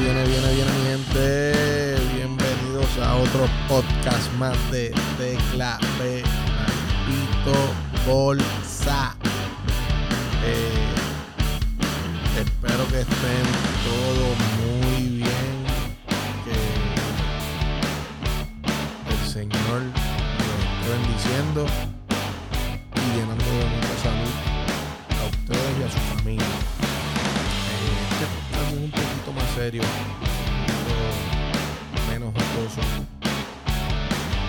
Viene, viene, viene, mi gente. Bienvenidos a otro podcast más de Tecla B. Maldito Bolsa. Eh, espero que estén todos muy bien. Que el Señor los bendiciendo y llenando de mucha salud a ustedes y a su familia. Serio, menos jocoso,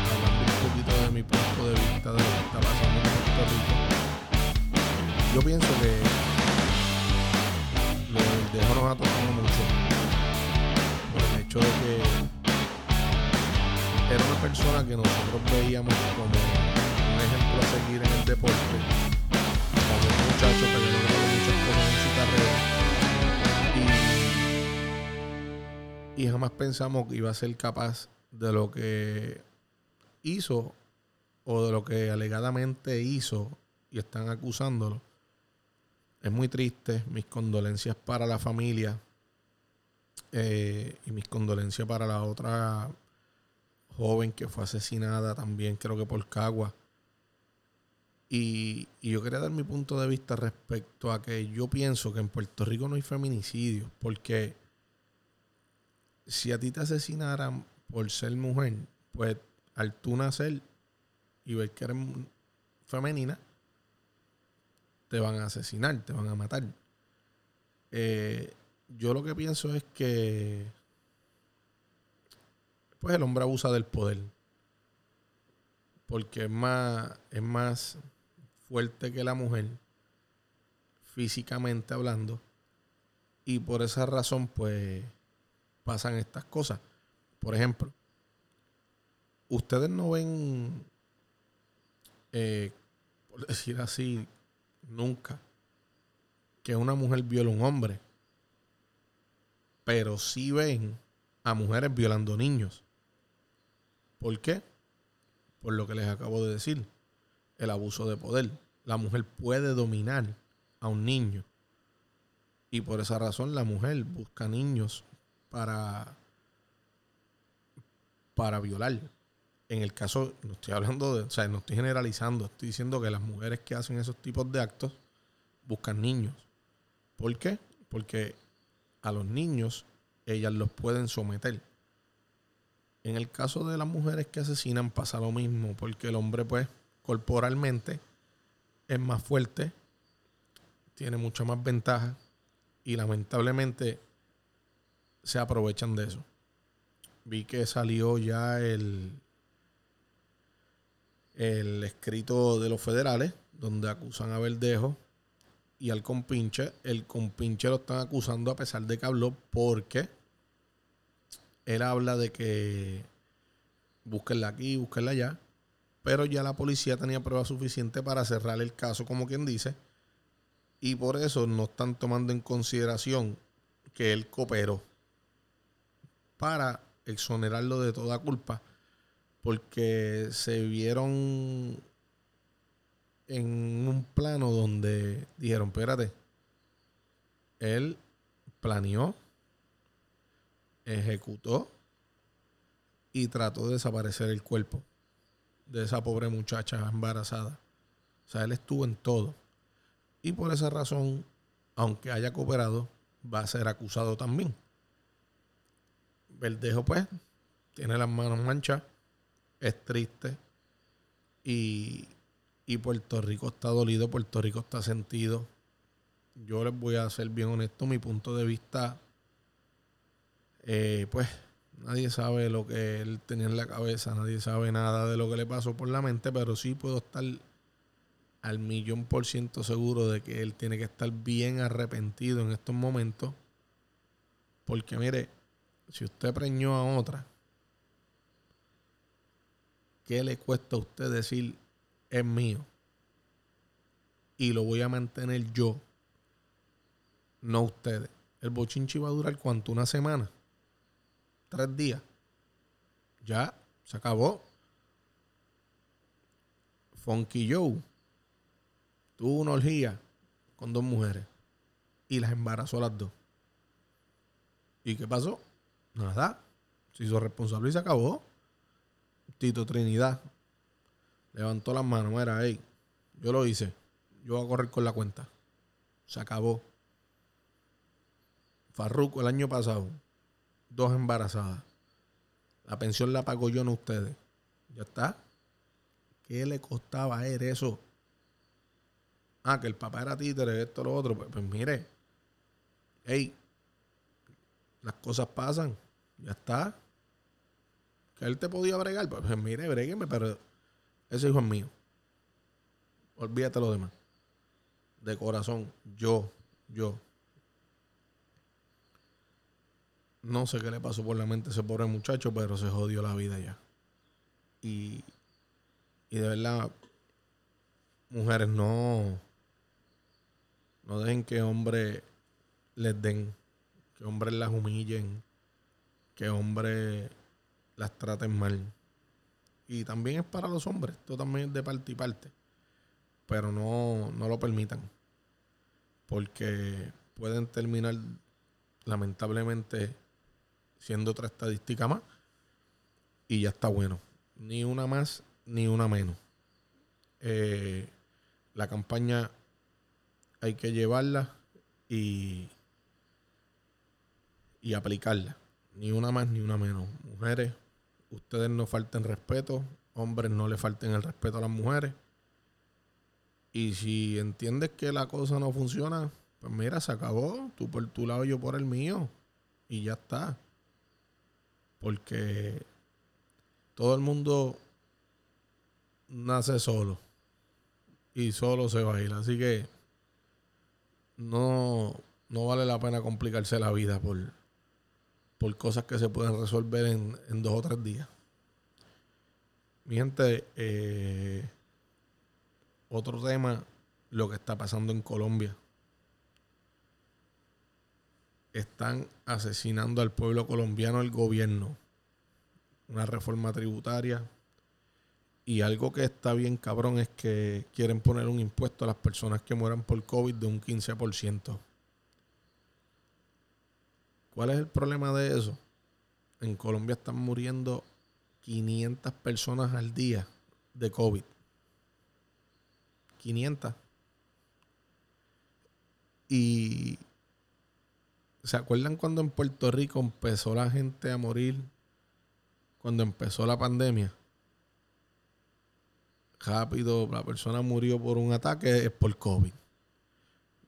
hablando un poquito de mi punto de vista de lo que está pasando en Puerto Rico. Yo pienso que lo del dejo nos ha tocado mucho por el hecho de que era una persona que nosotros veíamos como un ejemplo a seguir en el deporte, como un muchacho que logrado muchas cosas en su carrera y, jamás pensamos que iba a ser capaz de lo que hizo o de lo que alegadamente hizo y están acusándolo. Es muy triste. Mis condolencias para la familia eh, y mis condolencias para la otra joven que fue asesinada también, creo que por Cagua. Y, y yo quería dar mi punto de vista respecto a que yo pienso que en Puerto Rico no hay feminicidio, porque si a ti te asesinaran por ser mujer, pues al tú nacer y ver que eres femenina, te van a asesinar, te van a matar. Eh, yo lo que pienso es que pues el hombre abusa del poder. Porque es más, es más fuerte que la mujer, físicamente hablando. Y por esa razón, pues, pasan estas cosas. Por ejemplo, ustedes no ven, eh, por decir así, nunca, que una mujer viola a un hombre. Pero sí ven a mujeres violando niños. ¿Por qué? Por lo que les acabo de decir. El abuso de poder. La mujer puede dominar a un niño. Y por esa razón la mujer busca niños para, para violar. En el caso, no estoy hablando de, o sea, no estoy generalizando, estoy diciendo que las mujeres que hacen esos tipos de actos buscan niños. ¿Por qué? Porque a los niños ellas los pueden someter. En el caso de las mujeres que asesinan pasa lo mismo, porque el hombre pues corporalmente es más fuerte, tiene mucha más ventaja y lamentablemente se aprovechan de eso. Vi que salió ya el, el escrito de los federales donde acusan a Verdejo y al compinche. El compinche lo están acusando a pesar de que habló porque él habla de que búsquenla aquí, búsquenla allá, pero ya la policía tenía prueba suficiente para cerrar el caso, como quien dice, y por eso no están tomando en consideración que él cooperó para exonerarlo de toda culpa, porque se vieron en un plano donde dijeron, espérate, él planeó, ejecutó y trató de desaparecer el cuerpo de esa pobre muchacha embarazada. O sea, él estuvo en todo. Y por esa razón, aunque haya cooperado, va a ser acusado también. Verdejo, pues, tiene las manos manchas, es triste y, y Puerto Rico está dolido, Puerto Rico está sentido. Yo les voy a ser bien honesto, mi punto de vista, eh, pues nadie sabe lo que él tenía en la cabeza, nadie sabe nada de lo que le pasó por la mente, pero sí puedo estar al millón por ciento seguro de que él tiene que estar bien arrepentido en estos momentos. Porque mire, si usted preñó a otra, ¿qué le cuesta a usted decir es mío? Y lo voy a mantener yo, no ustedes. El bochinchi va a durar cuánto? Una semana, tres días. Ya, se acabó. Funky Joe tuvo una orgía con dos mujeres y las embarazó las dos. ¿Y qué pasó? Nada. Se hizo responsable y se acabó. Tito Trinidad levantó las manos. Era, hey, yo lo hice. Yo voy a correr con la cuenta. Se acabó. Farruco el año pasado. Dos embarazadas. La pensión la pago yo, no ustedes. Ya está. ¿Qué le costaba a él eso? Ah, que el papá era títere, esto, lo otro. Pues, pues mire, hey, las cosas pasan. Ya está. Que él te podía bregar. Pues, pues mire, bregueme, pero ese hijo es mío. Olvídate lo demás. De corazón, yo, yo. No sé qué le pasó por la mente a ese pobre muchacho, pero se jodió la vida ya. Y, y de verdad, mujeres, no, no dejen que hombres les den, que hombres las humillen, que hombres las traten mal. Y también es para los hombres, esto también es de parte y parte. Pero no, no lo permitan. Porque pueden terminar, lamentablemente, siendo otra estadística más. Y ya está bueno. Ni una más, ni una menos. Eh, la campaña hay que llevarla y, y aplicarla. Ni una más ni una menos. Mujeres, ustedes no falten respeto. Hombres, no le falten el respeto a las mujeres. Y si entiendes que la cosa no funciona, pues mira, se acabó. Tú por tu lado, yo por el mío. Y ya está. Porque todo el mundo nace solo. Y solo se va a ir. Así que no, no vale la pena complicarse la vida por, por cosas que se pueden resolver en, dos o tres días. Mi gente, eh, otro tema, lo que está pasando en Colombia. Están asesinando al pueblo colombiano, el gobierno. Una reforma tributaria. Y algo que está bien cabrón es que quieren poner un impuesto a las personas que mueran por COVID de un 15%. ¿Cuál es el problema de eso? En Colombia están muriendo 500 personas al día de COVID. 500. Y ¿se acuerdan cuando en Puerto Rico empezó la gente a morir? Cuando empezó la pandemia. Rápido, la persona murió por un ataque, es por COVID.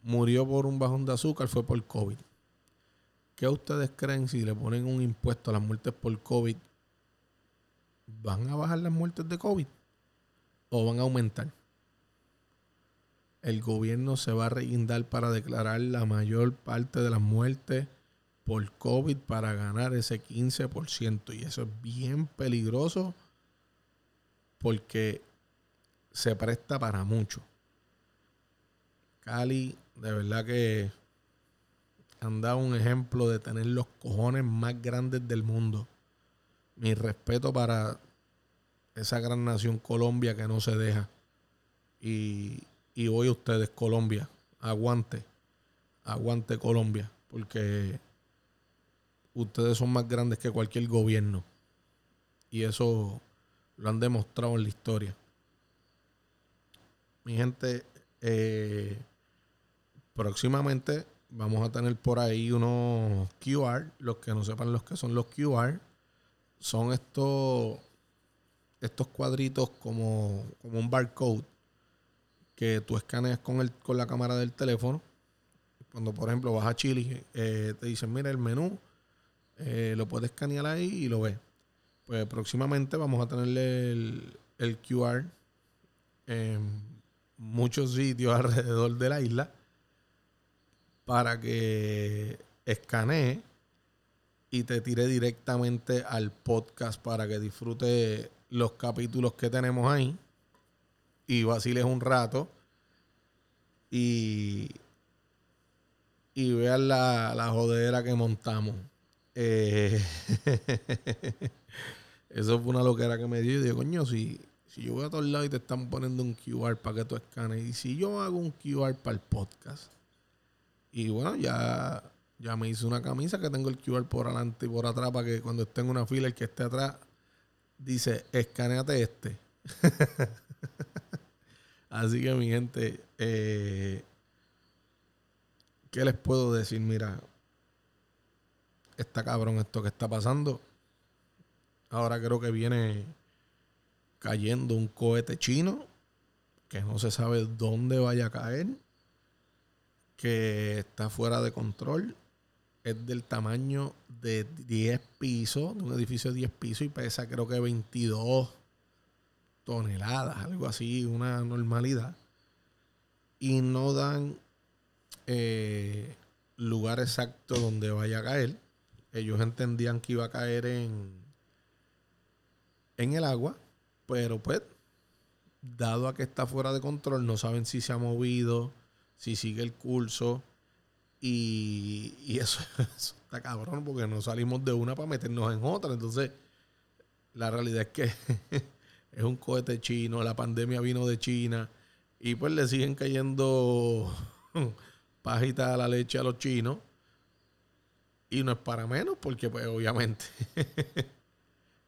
Murió por un bajón de azúcar, fue por COVID. ¿Qué ustedes creen si le ponen un impuesto a las muertes por COVID? ¿Van a bajar las muertes de COVID? ¿O van a aumentar? El gobierno se va a reindar para declarar la mayor parte de las muertes por COVID para ganar ese 15%. Y eso es bien peligroso porque se presta para mucho. Cali, de verdad que han dado un ejemplo de tener los cojones más grandes del mundo. Mi respeto para esa gran nación Colombia que no se deja. Y, y hoy ustedes, Colombia, aguante, aguante Colombia, porque ustedes son más grandes que cualquier gobierno. Y eso lo han demostrado en la historia. Mi gente, eh, próximamente vamos a tener por ahí unos QR. Los que no sepan los que son los QR, son estos, estos cuadritos como, como un barcode que tú escaneas con, el, con la cámara del teléfono. Cuando, por ejemplo, vas a Chile, eh, te dicen, mira el menú, eh, lo puedes escanear ahí y lo ves. Pues próximamente vamos a tenerle el, el QR en muchos sitios alrededor de la isla para que escanee y te tire directamente al podcast para que disfrute los capítulos que tenemos ahí y vaciles un rato y, y vean la, la jodera que montamos. Eh, eso fue una loquera que me dio y digo, coño, si, si yo voy a todos lados y te están poniendo un QR para que tú escanes, y si yo hago un QR para el podcast, y bueno, ya Ya me hice una camisa que tengo el QR por adelante y por atrás para que cuando esté en una fila el que esté atrás dice, escaneate este. Así que mi gente, eh, ¿qué les puedo decir? Mira, está cabrón esto que está pasando. Ahora creo que viene cayendo un cohete chino que no se sabe dónde vaya a caer, que está fuera de control, es del tamaño de 10 pisos, de un edificio de 10 pisos y pesa creo que 22 toneladas, algo así, una normalidad. Y no dan eh, lugar exacto donde vaya a caer. Ellos entendían que iba a caer en, en el agua, pero pues, dado a que está fuera de control, no saben si se ha movido, si sigue el curso. Y, eso, eso, está cabrón porque no salimos de una para meternos en otra. Entonces, la realidad es que es un cohete chino, la pandemia vino de China y pues le siguen cayendo pajitas a la leche a los chinos. Y no es para menos porque pues obviamente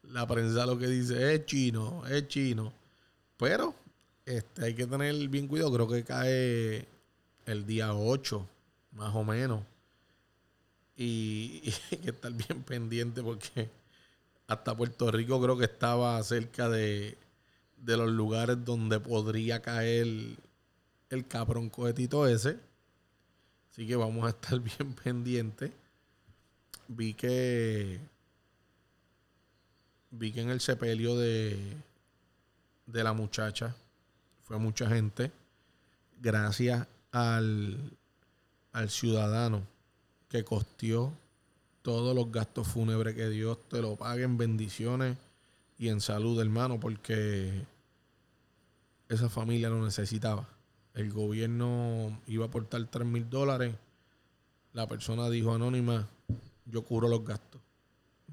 la prensa lo que dice es chino, es chino. Pero este, hay que tener bien cuidado, creo que cae el día 8, más o menos. Y, hay que estar bien pendiente porque hasta Puerto Rico creo que estaba cerca de, los lugares donde podría caer el cabrón cohetito ese. Así que vamos a estar bien pendientes. Vi que vi que en el sepelio de, de la muchacha fue mucha gente. Gracias al, al ciudadano que costeó todos los gastos fúnebres que Dios te lo pague en bendiciones y en salud, hermano, porque esa familia lo necesitaba. El gobierno iba a aportar 3 mil dólares. La persona dijo anónima, yo cubro los gastos.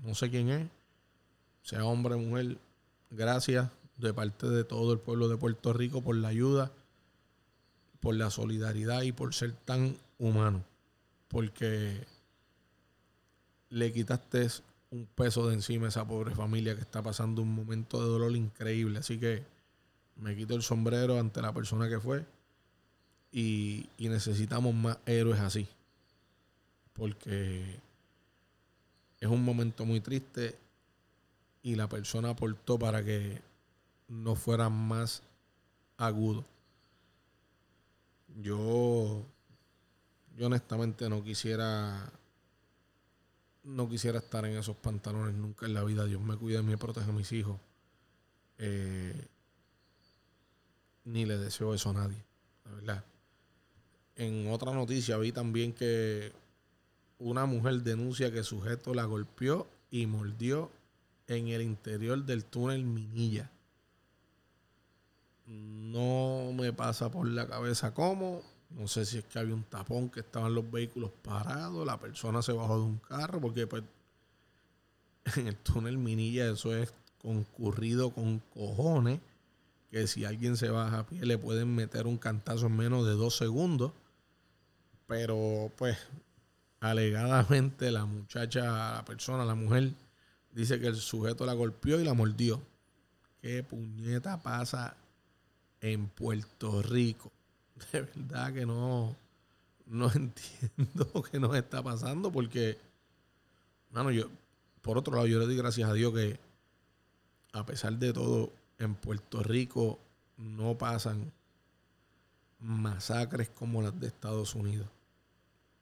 No sé quién es, sea hombre o mujer. Gracias de parte de todo el pueblo de Puerto Rico por la ayuda, por la solidaridad y por ser tan humano. Porque le quitaste un peso de encima a esa pobre familia que está pasando un momento de dolor increíble. Así que me quito el sombrero ante la persona que fue y, necesitamos más héroes así. Porque es un momento muy triste y la persona aportó para que no fuera más agudo. Yo, yo honestamente no quisiera no quisiera estar en esos pantalones nunca en la vida. Dios me cuida y me protege a mis hijos. Eh, ni le deseo eso a nadie, la verdad. En otra noticia vi también que una mujer denuncia que su sujeto la golpeó y mordió en el interior del túnel Minilla. No me pasa por la cabeza cómo, no sé si es que había un tapón que estaban los vehículos parados, la persona se bajó de un carro, porque pues en el túnel Minilla eso es concurrido con cojones, que si alguien se baja a pie le pueden meter un cantazo en menos de dos segundos. Pero pues alegadamente la muchacha, la persona, la mujer, dice que el sujeto la golpeó y la mordió. ¿Qué puñeta pasa en Puerto Rico? de verdad que no, no entiendo qué nos está pasando porque, mano, yo, por otro lado, yo le doy gracias a Dios que a pesar de todo, en Puerto Rico no pasan masacres como las de Estados Unidos.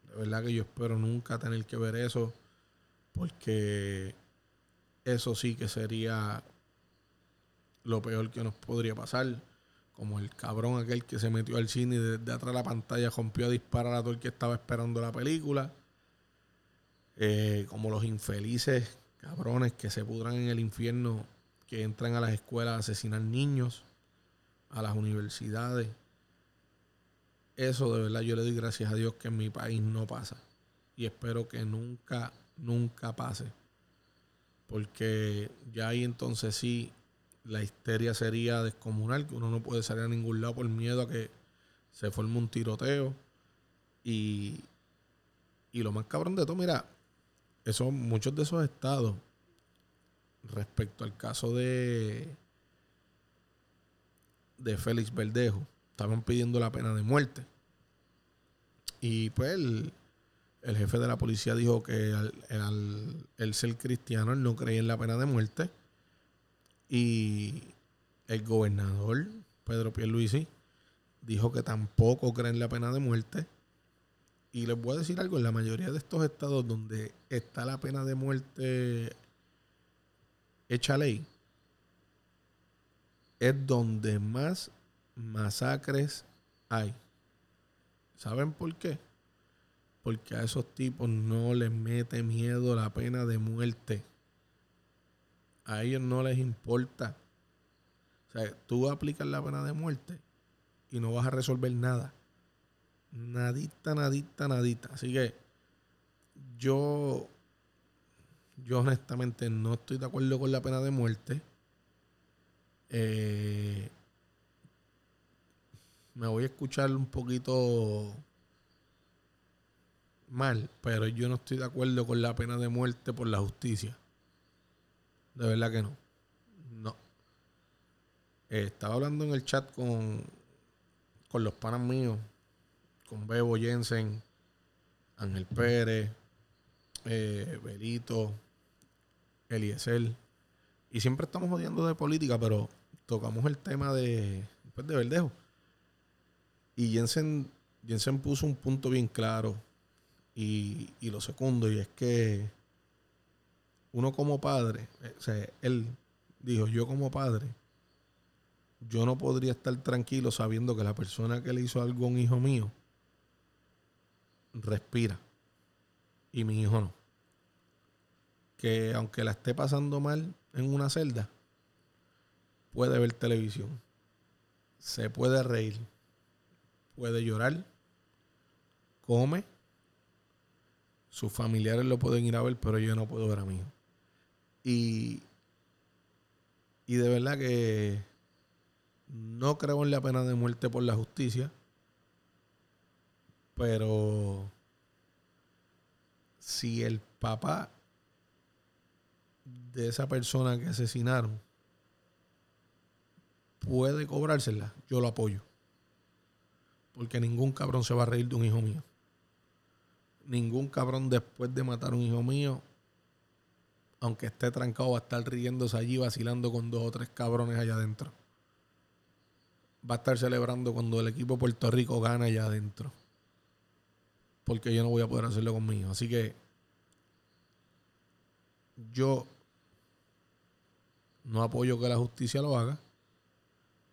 De verdad que yo espero nunca tener que ver eso porque eso sí que sería lo peor que nos podría pasar como el cabrón aquel que se metió al cine y desde atrás de la pantalla rompió a disparar a todo el que estaba esperando la película. Eh, como los infelices cabrones que se pudran en el infierno, que entran a las escuelas a asesinar niños, a las universidades. Eso de verdad yo le doy gracias a Dios que en mi país no pasa. Y espero que nunca, nunca pase. Porque ya ahí entonces sí la histeria sería descomunal, que uno no puede salir a ningún lado por miedo a que se forme un tiroteo. Y, Y lo más cabrón de todo, mira, eso, muchos de esos estados, respecto al caso de, de Félix Verdejo, estaban pidiendo la pena de muerte. Y pues el, jefe de la policía dijo que al, el ser cristiano él no creía en la pena de muerte. Y el gobernador Pedro Pierluisi dijo que tampoco cree en la pena de muerte. Y les voy a decir algo, en la mayoría de estos estados donde está la pena de muerte hecha ley, es donde más masacres hay. ¿Saben por qué? Porque a esos tipos no les mete miedo la pena de muerte. A ellos no les importa. O sea, tú aplicas la pena de muerte y no vas a resolver nada. Nadita, nadita, nadita. Así que yo, yo honestamente no estoy de acuerdo con la pena de muerte. Eh, me voy a escuchar un poquito mal, pero yo no estoy de acuerdo con la pena de muerte por la justicia. De verdad que no. No. Eh, estaba hablando en el chat con, con los panas míos, con Bebo Jensen, Ángel Pérez, eh, Belito, Eliezer. Y siempre estamos odiando de política, pero tocamos el tema de, pues, de Verdejo. Y Jensen, Jensen puso un punto bien claro y, lo segundo, y es que uno como padre, eh, o sea, él dijo, yo como padre, yo no podría estar tranquilo sabiendo que la persona que le hizo algo a un hijo mío respira y mi hijo no. Que aunque la esté pasando mal en una celda, puede ver televisión, se puede reír, puede llorar, come, sus familiares lo pueden ir a ver, pero yo no puedo ver a mí. Y, y de verdad que no creo en la pena de muerte por la justicia, pero si el papá de esa persona que asesinaron puede cobrársela, yo lo apoyo. Porque ningún cabrón se va a reír de un hijo mío. Ningún cabrón después de matar a un hijo mío, aunque esté trancado, va a estar riéndose allí, vacilando con dos o tres cabrones allá adentro. Va a estar celebrando cuando el equipo Puerto Rico gana allá adentro. Porque yo no voy a poder hacerlo conmigo. Así que yo no apoyo que la justicia lo haga,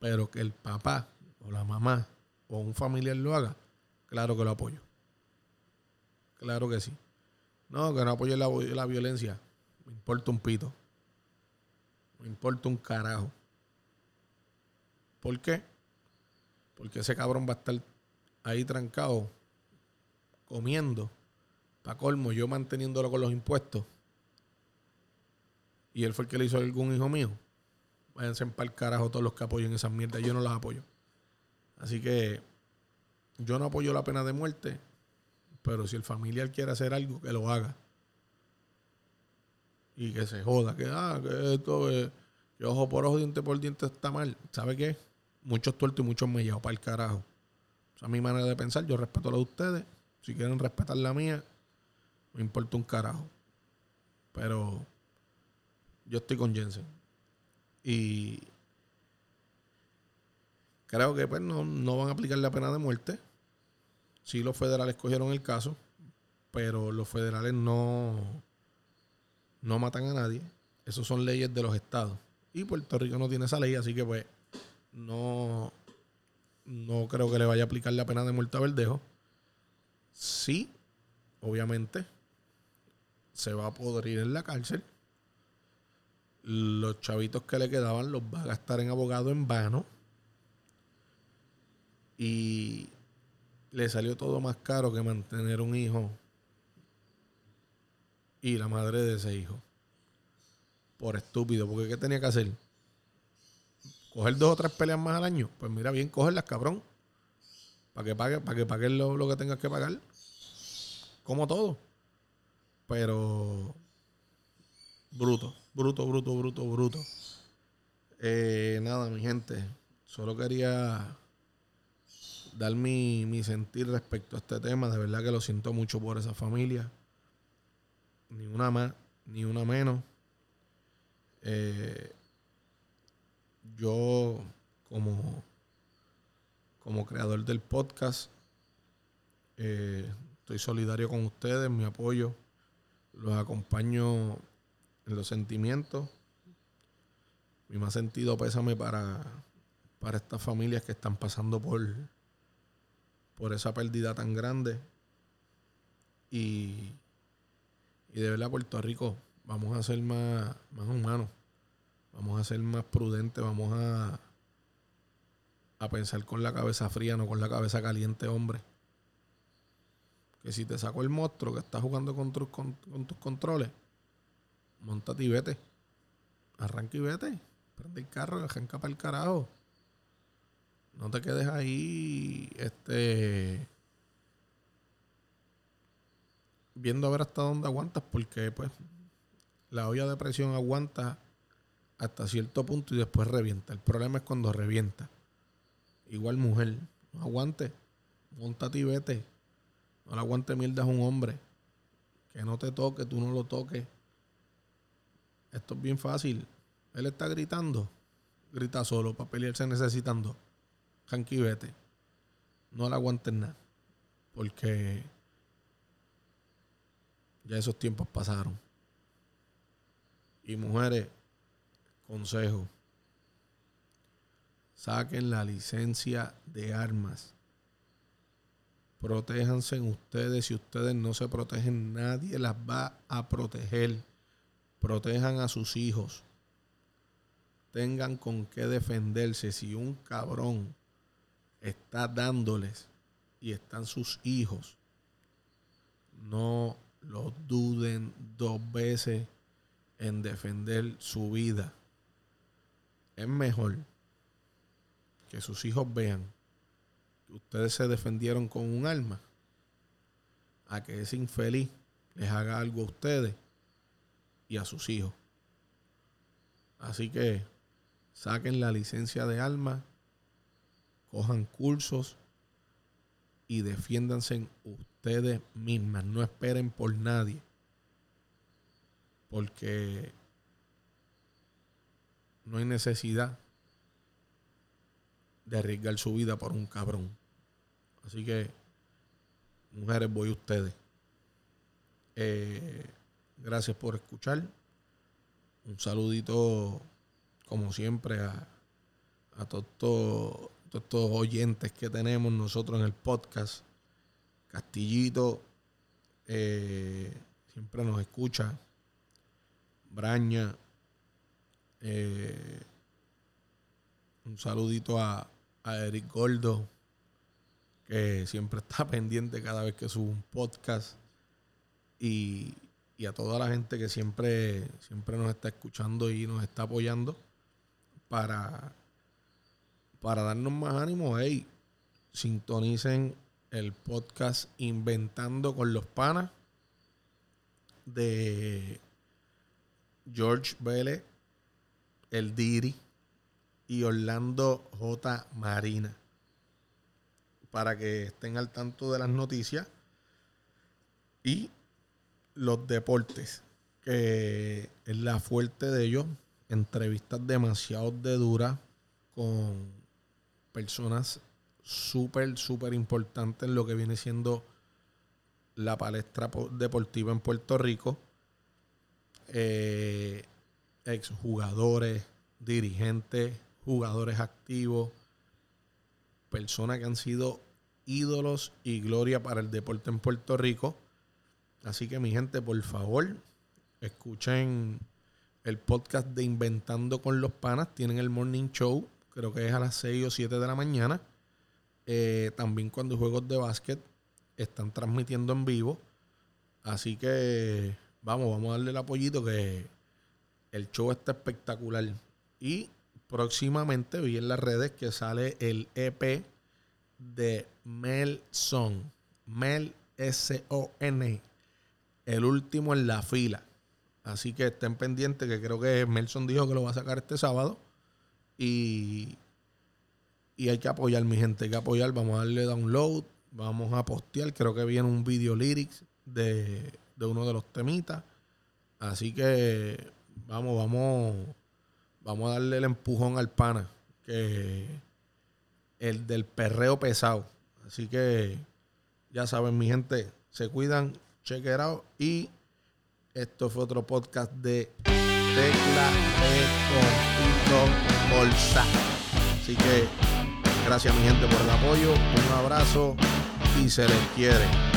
pero que el papá o la mamá o un familiar lo haga, claro que lo apoyo. Claro que sí. No, que no apoye la, la violencia. Me importa un pito. Me importa un carajo. ¿Por qué? Porque ese cabrón va a estar ahí trancado, comiendo, para colmo, yo manteniéndolo con los impuestos. Y él fue el que le hizo algún hijo mío. Váyanse para el carajo todos los que apoyen esas mierdas. Yo no las apoyo. Así que yo no apoyo la pena de muerte, pero si el familiar quiere hacer algo, que lo haga. Y que se joda, que, ah, que esto, que ojo por ojo, diente por diente está mal. ¿Sabe qué? Muchos tuertos y muchos me llevo para el carajo. Esa es mi manera de pensar. Yo respeto la de ustedes. Si quieren respetar la mía, me importa un carajo. Pero yo estoy con Jensen. Y Creo que pues no, van a aplicar la pena de muerte. Sí, los federales cogieron el caso, pero los federales no, no matan a nadie. Esas son leyes de los estados. Y Puerto Rico no tiene esa ley, así que pues no, no creo que le vaya a aplicar la pena de muerte a Verdejo. Sí, obviamente, se va a podrir en la cárcel. Los chavitos que le quedaban los va a gastar en abogado en vano y le salió todo más caro que mantener un hijo y la madre de ese hijo. Por estúpido, porque ¿qué tenía que hacer? ¿Coger dos o tres peleas más al año? Pues mira, bien, cogerlas, cabrón. Para que pague, para que pague lo, que tengas que pagar. como todo. Pero bruto, bruto, bruto, bruto, bruto. Eh, nada, mi gente. Solo quería dar mi, mi sentir respecto a este tema. De verdad que lo siento mucho por esa familia. Ni una más, ni una menos. Eh, yo, como, como creador del podcast, eh, estoy solidario con ustedes, mi apoyo. Los acompaño en los sentimientos. Mi más sentido pésame para, para estas familias que están pasando por, por esa pérdida tan grande. Y, y de verdad, Puerto Rico, vamos a ser más, más humanos. Vamos a ser más prudentes, vamos a, a pensar con la cabeza fría, no con la cabeza caliente, hombre. Que si te saco el monstruo que está jugando con tus, con, tus controles, montate y vete. Arranca y vete. Prende el carro arranca para el carajo. No te quedes ahí, este, viendo a ver hasta dónde aguantas, porque pues la olla de presión aguanta hasta cierto punto y después revienta. El problema es cuando revienta. Igual mujer, no aguante, montate y vete. No le aguante mierda a un hombre. Que no te toque, tú no lo toques. Esto es bien fácil. Él está gritando. Grita solo para pelearse necesitando. Hanky vete. No le aguantes nada. Porque ya esos tiempos pasaron. Y mujeres, consejo. Saquen la licencia de armas. Protéjanse ustedes. Si ustedes no se protegen, nadie las va a proteger. Protejan a sus hijos. Tengan con qué defenderse. Si un cabrón está dándoles y están sus hijos, no lo duden dos veces en defender su vida. Es mejor que sus hijos vean que ustedes se defendieron con un arma a que ese infeliz les haga algo a ustedes y a sus hijos. Así que saquen la licencia de armas cojan cursos y defiéndanse ustedes mismas. No esperen por nadie. Porque no hay necesidad de arriesgar su vida por un cabrón. Así que, mujeres, voy a ustedes. Eh, gracias por escuchar. Un saludito, como siempre, a, a todos estos oyentes que tenemos nosotros en el podcast. Castillito eh, siempre nos escucha. Braña. Eh, un saludito a, a Eric Gordo, que siempre está pendiente cada vez que sube un podcast. Y, y a toda la gente que siempre, siempre nos está escuchando y nos está apoyando para para darnos más ánimo, hey, sintonicen el podcast Inventando con los Panas de George Vélez, El Diri y Orlando J. Marina. Para que estén al tanto de las noticias y los deportes, que es la fuerte de ellos. Entrevistas demasiado de dura con personas súper, súper importantes en lo que viene siendo la palestra deportiva en Puerto Rico. Eh, exjugadores, dirigentes, jugadores activos, personas que han sido ídolos y gloria para el deporte en Puerto Rico. Así que mi gente, por favor, escuchen el podcast de Inventando con los Panas. Tienen el Morning Show creo que es a las 6 o 7 de la mañana. Eh, también cuando juegos de básquet están transmitiendo en vivo. Así que vamos, vamos a darle el apoyito que el show está espectacular. Y próximamente vi en las redes que sale el EP de Mel Song. Mel S-O-N. El último en la fila. Así que estén pendientes, que creo que Melson dijo que lo va a sacar este sábado. Y, y hay que apoyar, mi gente. Hay que apoyar. Vamos a darle download. Vamos a postear. Creo que viene un video lyrics de, de uno de los temitas. Así que vamos, vamos, vamos a darle el empujón al pana. Que el del perreo pesado. Así que ya saben, mi gente, se cuidan, check it out. Y esto fue otro podcast de Tecla de Bolsa. Así que gracias, mi gente, por el apoyo. Un abrazo y se les quiere.